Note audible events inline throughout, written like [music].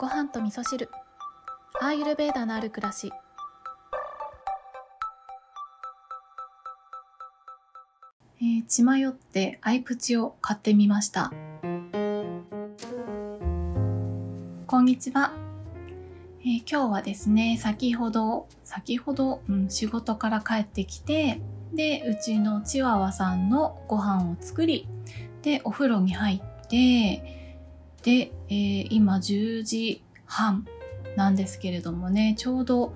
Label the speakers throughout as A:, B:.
A: ご飯と味噌汁。アーユルベーダのある暮らし。えー、血迷ってアイプチを買ってみました。こんにちは、えー、今日はですね先ほど先ほど、うん、仕事から帰ってきてでうちのチワワさんのご飯を作りでお風呂に入ってで、えー、今10時半なんですけれどもね、ちょうど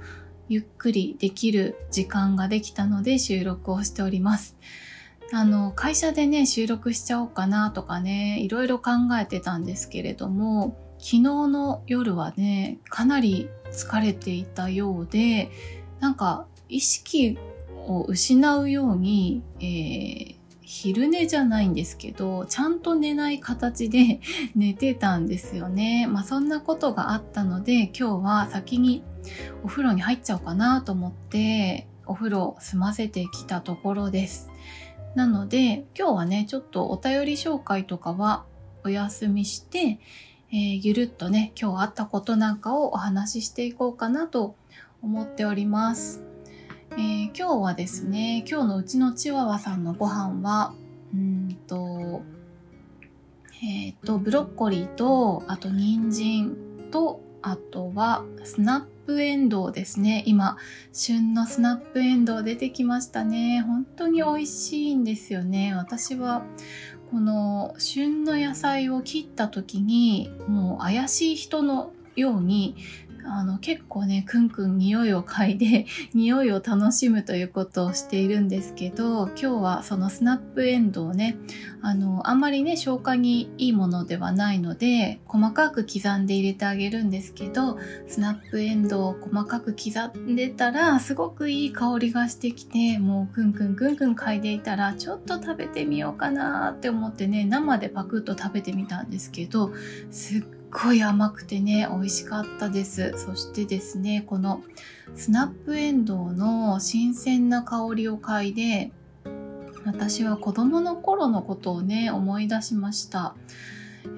A: ゆっくりできる時間ができたので収録をしております。あの、会社でね、収録しちゃおうかなとかね、いろいろ考えてたんですけれども、昨日の夜はね、かなり疲れていたようで、なんか意識を失うように、えー、昼寝じゃないんですけど、ちゃんと寝ない形で [laughs] 寝てたんですよね。まあそんなことがあったので、今日は先にお風呂に入っちゃおうかなと思って、お風呂を済ませてきたところです。なので、今日はね、ちょっとお便り紹介とかはお休みして、えー、ゆるっとね、今日あったことなんかをお話ししていこうかなと思っております。えー、今日はですね今日のうちのチワワさんのご飯はうんとえっ、ー、とブロッコリーとあと人参とあとはスナップエンドウですね。今旬のスナップエンドウ出てきましたね。本当に美味しいんですよね。私はこの旬の野菜を切った時にもう怪しい人のようにあの結構ねくんくん匂いを嗅いで [laughs] 匂いを楽しむということをしているんですけど今日はそのスナップエンドウねあのあんまりね消化にいいものではないので細かく刻んで入れてあげるんですけどスナップエンドウを細かく刻んでたらすごくいい香りがしてきてもうくんくんくんくん嗅いでいたらちょっと食べてみようかなって思ってね生でパクッと食べてみたんですけどすっごい甘くてね、美味しかったです。そしてですね、このスナップエンドウの新鮮な香りを嗅いで、私は子供の頃のことをね、思い出しました。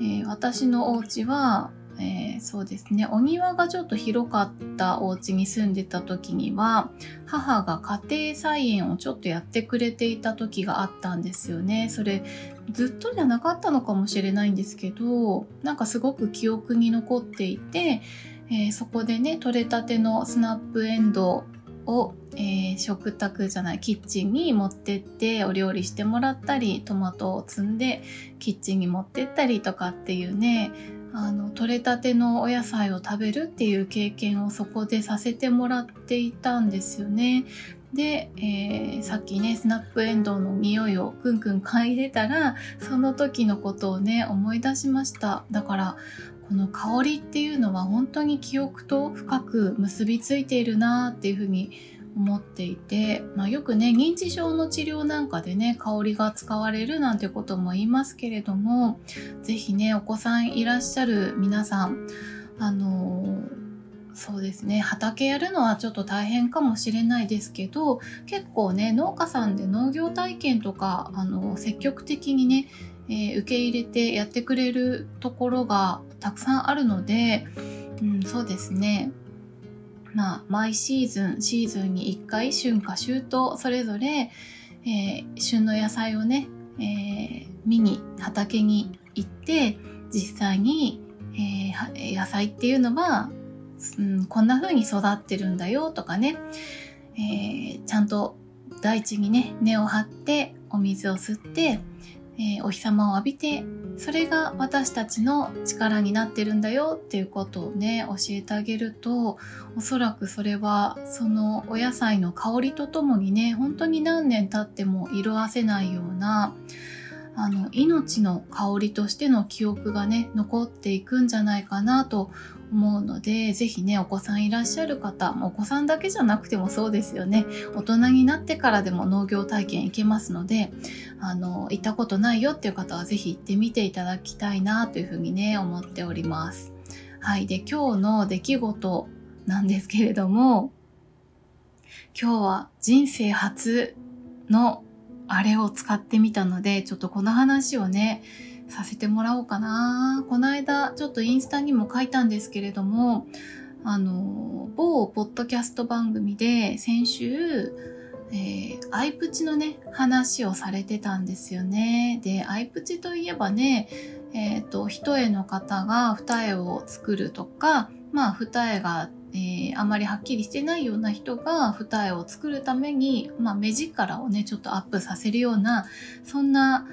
A: えー、私のお家は、えー、そうですねお庭がちょっと広かったお家に住んでた時には母が家庭菜園をちょっとやってくれていた時があったんですよねそれずっとじゃなかったのかもしれないんですけどなんかすごく記憶に残っていて、えー、そこでね取れたてのスナップエンドウを、えー、食卓じゃないキッチンに持ってってお料理してもらったりトマトを摘んでキッチンに持ってったりとかっていうねあの取れたてのお野菜を食べるっていう経験をそこでさせてもらっていたんですよね。で、えー、さっきねスナップエンドウの匂いをくんくん嗅いでたらその時のことをね思い出しました。だからこの香りっていうのは本当に記憶と深く結びついているなっていうふうに思っていて、まあ、よくね認知症の治療なんかでね香りが使われるなんてことも言いますけれども是非ねお子さんいらっしゃる皆さんあのそうですね。畑やるのはちょっと大変かもしれないですけど結構ね農家さんで農業体験とかあの積極的にね、えー、受け入れてやってくれるところがたくさんあるので、うん、そうですね。まあ、毎シーズン、シーズンに1回、春夏秋冬、それぞれ、えー、旬の野菜をね、えー、見に、畑に行って、実際に、えー、野菜っていうのは、うん、こんな風に育ってるんだよとかね、えー、ちゃんと大地にね、根を張ってお水を吸って、えー、お日様を浴びてそれが私たちの力になってるんだよっていうことをね教えてあげるとおそらくそれはそのお野菜の香りとともにね本当に何年経っても色あせないようなあの命の香りとしての記憶がね残っていくんじゃないかなと思うので、ぜひね、お子さんいらっしゃる方、お子さんだけじゃなくてもそうですよね。大人になってからでも農業体験行けますので、あの、行ったことないよっていう方はぜひ行ってみていただきたいなというふうにね、思っております。はい。で、今日の出来事なんですけれども、今日は人生初のあれを使ってみたので、ちょっとこの話をね、させてもらおうかな。この間、ちょっとインスタにも書いたんですけれども、あの、某ポッドキャスト番組で先週、えー、アイプチのね、話をされてたんですよね。で、アイプチといえばね、えっ、ー、と、一重の方が二重を作るとか、まあ、二重が、えー、あまりはっきりしてないような人が二重を作るために、まあ、目力をね、ちょっとアップさせるような、そんな、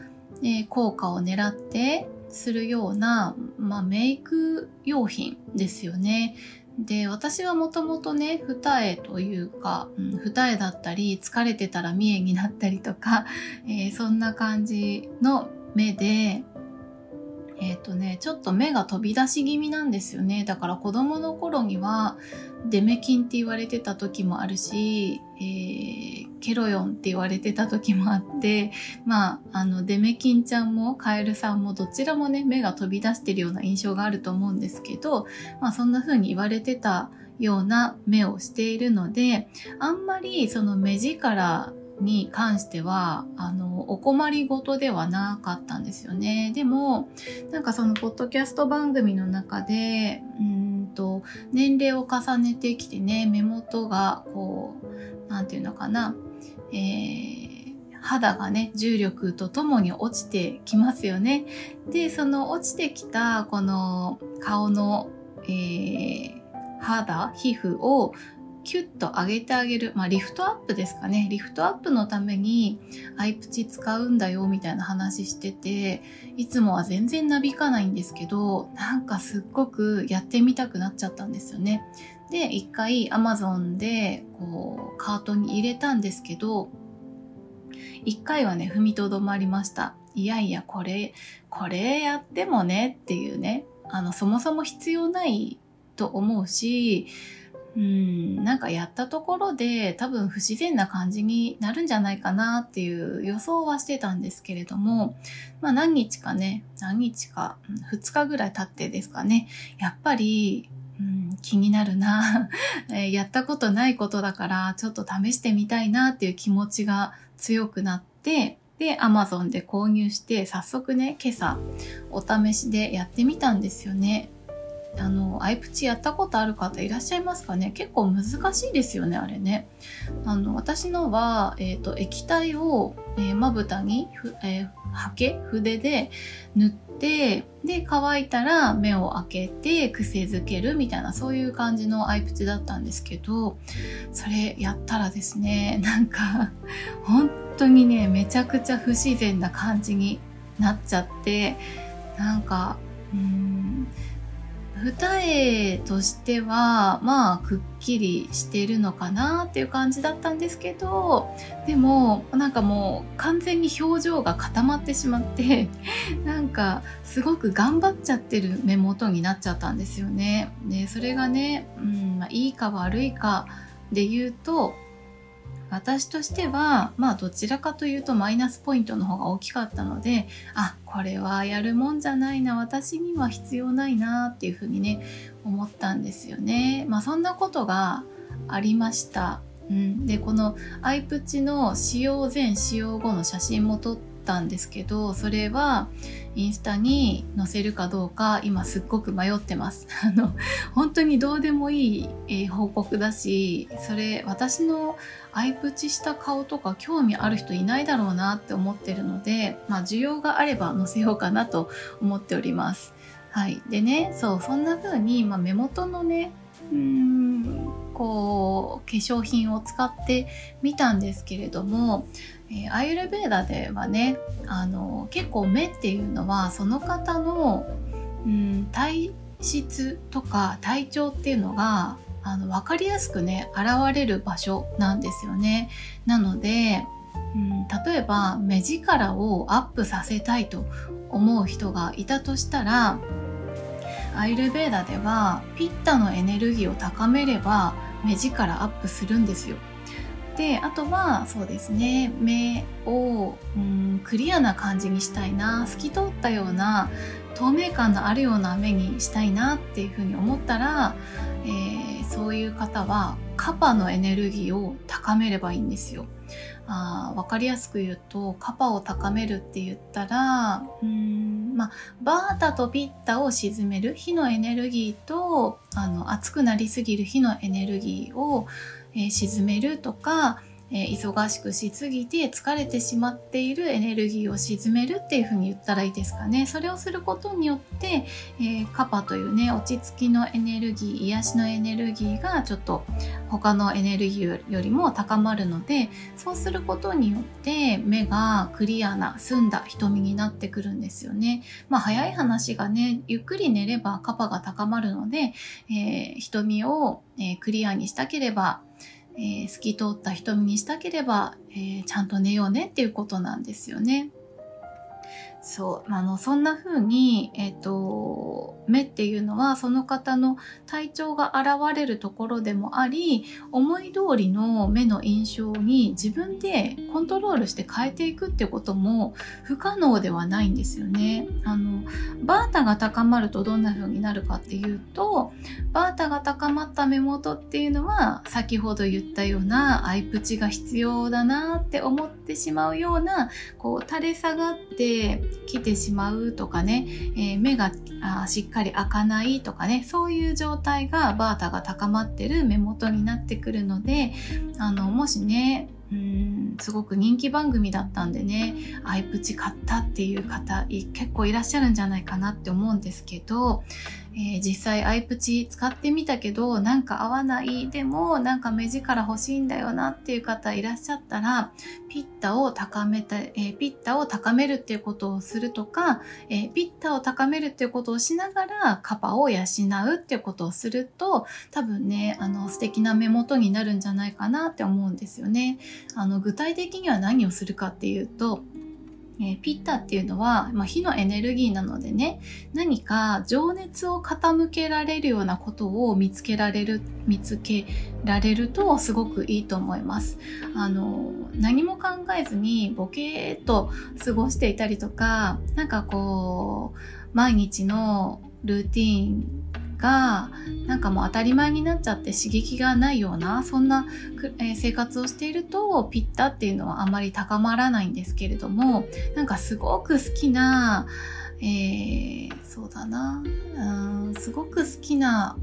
A: えー、効果を狙ってするような、まあ、メイク用品ですよね。で、私はもともとね、二重というか、うん、二重だったり、疲れてたら三重になったりとか、[laughs] えー、そんな感じの目で、えっ、ー、とね、ちょっと目が飛び出し気味なんですよね。だから子供の頃にはデメキンって言われてた時もあるし、えー、ケロヨンって言われてた時もあって、まあ、あの、デメキンちゃんもカエルさんもどちらもね、目が飛び出してるような印象があると思うんですけど、まあそんな風に言われてたような目をしているので、あんまりその目力に関しては、あの、お困りごとではなかったんですよね。でも、なんかそのポッドキャスト番組の中で、うんと、年齢を重ねてきてね、目元が、こう、なんていうのかな、えー、肌がね、重力とともに落ちてきますよね。で、その落ちてきた、この顔の、えー、肌、皮膚をキュッと上げてあげる、まあ、リフトアップですかね。リフトアップのためにアイプチ使うんだよみたいな話してて、いつもは全然なびかないんですけど、なんかすっごくやってみたくなっちゃったんですよね。で、一回 Amazon でこうカートに入れたんですけど、一回はね、踏みとどまりました。いやいや、これ、これやってもねっていうね、あの、そもそも必要ないと思うし、うん、なんかやったところで多分不自然な感じになるんじゃないかなっていう予想はしてたんですけれども、まあ何日かね、何日か、2日ぐらい経ってですかね、やっぱり、うん、気になるな、[laughs] やったことないことだからちょっと試してみたいなっていう気持ちが強くなって、で、アマゾンで購入して早速ね、今朝お試しでやってみたんですよね。あの、アイプチやったことある方いらっしゃいますかね？結構難しいですよね、あれね。あの、私のは、えっ、ー、と、液体を、え、まぶたに、えー、はけ筆で塗って、で、乾いたら目を開けて癖づけるみたいな、そういう感じのアイプチだったんですけど、それやったらですね、なんか、本当にね、めちゃくちゃ不自然な感じになっちゃって、なんか、うん二重としてはまあくっきりしてるのかなっていう感じだったんですけどでもなんかもう完全に表情が固まってしまって [laughs] なんかすごく頑張っちゃってる目元になっちゃったんですよね。でそれがね、うんまあ、いいか悪いかで言うと私としては、まあどちらかというとマイナスポイントの方が大きかったので、あ、これはやるもんじゃないな、私には必要ないなっていうふうにね、思ったんですよね。まあそんなことがありました。うん、で、このアイプチの使用前、使用後の写真も撮ってったんですけど、それはインスタに載せるかどうか今すっごく迷ってます。[laughs] あの、本当にどうでもいい、えー、報告だし、それ私のアイプチした顔とか興味ある人いないだろうなって思ってるので、まあ需要があれば載せようかなと思っております。はい。でね、そう、そんな風に、まあ、目元のね、うーんこう化粧品を使ってみたんですけれどもえー、アイルベーダではねあの結構目っていうのはその方の、うん、体質とか体調っていうのがあの分かりやすくね現れる場所なんですよね。なので、うん、例えば目力をアップさせたいと思う人がいたとしたらアイルベーダではピッタのエネルギーを高めれば目力アップするんですよ。であとはそうですね目を、うん、クリアな感じにしたいな透き通ったような、透明感のあるような目にしたいなっていうふうに思ったら、えー、そういう方はカパのエネルギーを高めればいいんですよ。あ分かりやすく言うとカパを高めるって言ったらうんまあバータとピッタを沈める火のエネルギーとあの熱くなりすぎる火のエネルギーを、えー、沈めるとかえー、忙しくしすぎて疲れてしまっているエネルギーを沈めるっていうふうに言ったらいいですかね。それをすることによって、えー、カパというね、落ち着きのエネルギー、癒しのエネルギーがちょっと他のエネルギーよりも高まるので、そうすることによって目がクリアな澄んだ瞳になってくるんですよね。まあ早い話がね、ゆっくり寝ればカパが高まるので、えー、瞳を、えクリアにしたければ、えー、透き通った瞳にしたければ、えー、ちゃんと寝ようねっていうことなんですよね。そう、あの、そんな風に、えっ、ー、と、目っていうのはその方の体調が現れるところでもあり、思い通りの目の印象に自分でコントロールして変えていくってことも不可能ではないんですよね。あの、バータが高まるとどんな風になるかっていうと、バータが高まった目元っていうのは先ほど言ったようなアイプチが必要だなって思ってしまうような、こう垂れ下がって来てしまうとかね、えー、目があしっかり開かないとかね、そういう状態がバータが高まってる目元になってくるので、あの、もしね、うんすごく人気番組だったんでねアイプチ買ったっていう方結構いらっしゃるんじゃないかなって思うんですけどえー、実際アイプチ使ってみたけどなんか合わないでもなんか目力欲しいんだよなっていう方いらっしゃったらピッタを高めた、えー、ピッタを高めるっていうことをするとか、えー、ピッタを高めるっていうことをしながらカパを養うっていうことをすると多分ねあの素敵な目元になるんじゃないかなって思うんですよね。あの具体的には何をするかっていうとえー、ピッタっていうのは、まあ、火のエネルギーなのでね、何か情熱を傾けられるようなことを見つけられる、見つけられるとすごくいいと思います。あの、何も考えずにボケーっと過ごしていたりとか、なんかこう、毎日のルーティンがなんかもう当たり前になっちゃって刺激がないようなそんな、え生活をしているとピッタっていうのはあまり高まらないんですけれどもなんかすごく好きな、えー、そうだなうんすごく好きな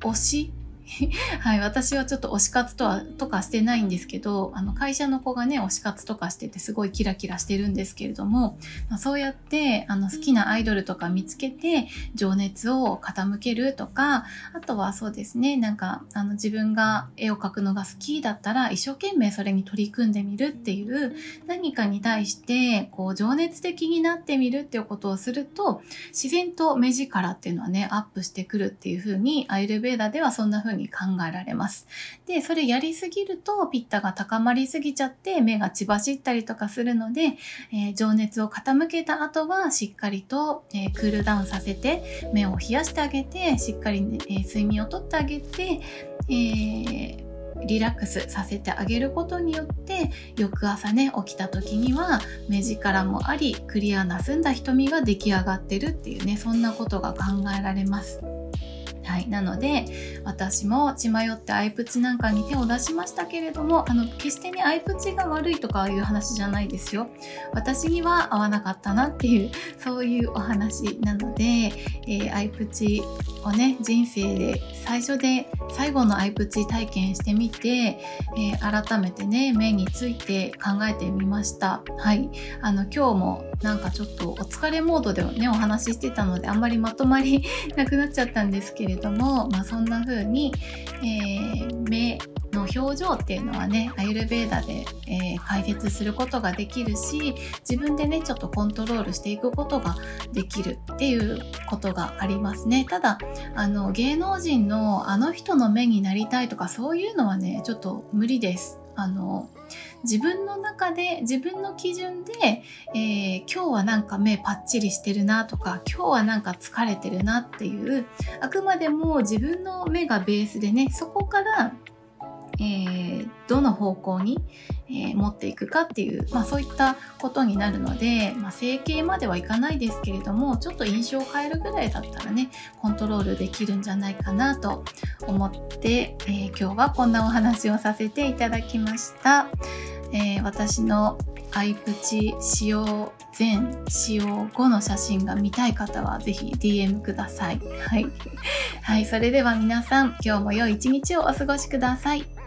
A: 推し [laughs] はい、私はちょっと推し活とは、とかしてないんですけど、あの、会社の子がね、推し活とかしててすごいキラキラしてるんですけれども、まあ、そうやって、あの、好きなアイドルとか見つけて、情熱を傾けるとか、あとはそうですね、なんか、あの、自分が絵を描くのが好きだったら、一生懸命それに取り組んでみるっていう、何かに対して、こう、情熱的になってみるっていうことをすると、自然と目力っていうのはね、アップしてくるっていうふうに、アイルベーダではそんな風にうに考えられます。で、それやりすぎるとピッタが高まりすぎちゃって目が血走ったりとかするので、えー、情熱を傾けた後はしっかりと、えー、クールダウンさせて目を冷やしてあげて、しっかり、ね、えー、睡眠をとってあげて、えーリラックスさせてあげることによって翌朝ね起きた時には目力もありクリアな澄んだ瞳が出来上がってるっていうねそんなことが考えられます。はい。なので、私も血迷ってアイプチなんかに手を出しましたけれども、あの、決してね、アイプチが悪いとかいう話じゃないですよ。私には合わなかったなっていう、そういうお話なので、えー、アイプチをね、人生で最初で最後のアイプチ体験してみて、えー、改めてね、目について考えてみました。はい。あの、今日もなんかちょっとお疲れモードでね、お話ししてたので、あんまりまとまり [laughs] なくなっちゃったんですけれども、まあそんな風に、えー、目の表情っていうのはね、アユルベーダで、えー、解説することができるし、自分でね、ちょっとコントロールしていくことができるっていうことがありますね。ただ、あの、芸能人のあの人の目になりたいとかそういうのはね、ちょっと無理です。あの、自分の中で自分の基準で、えー、今日はなんか目パッチリしてるなとか今日はなんか疲れてるなっていうあくまでも自分の目がベースでねそこからえー、どの方向に、えー、持っていくかっていう、まあ、そういったことになるので、まあ、整形まではいかないですけれどもちょっと印象を変えるぐらいだったらねコントロールできるんじゃないかなと思って、えー、今日はこんなお話をさせていただきました。えー、私のアイプチ使用前、使用後の写真が見たい方はぜひ DM ください。はい。はい、それでは皆さん、今日も良い一日をお過ごしください。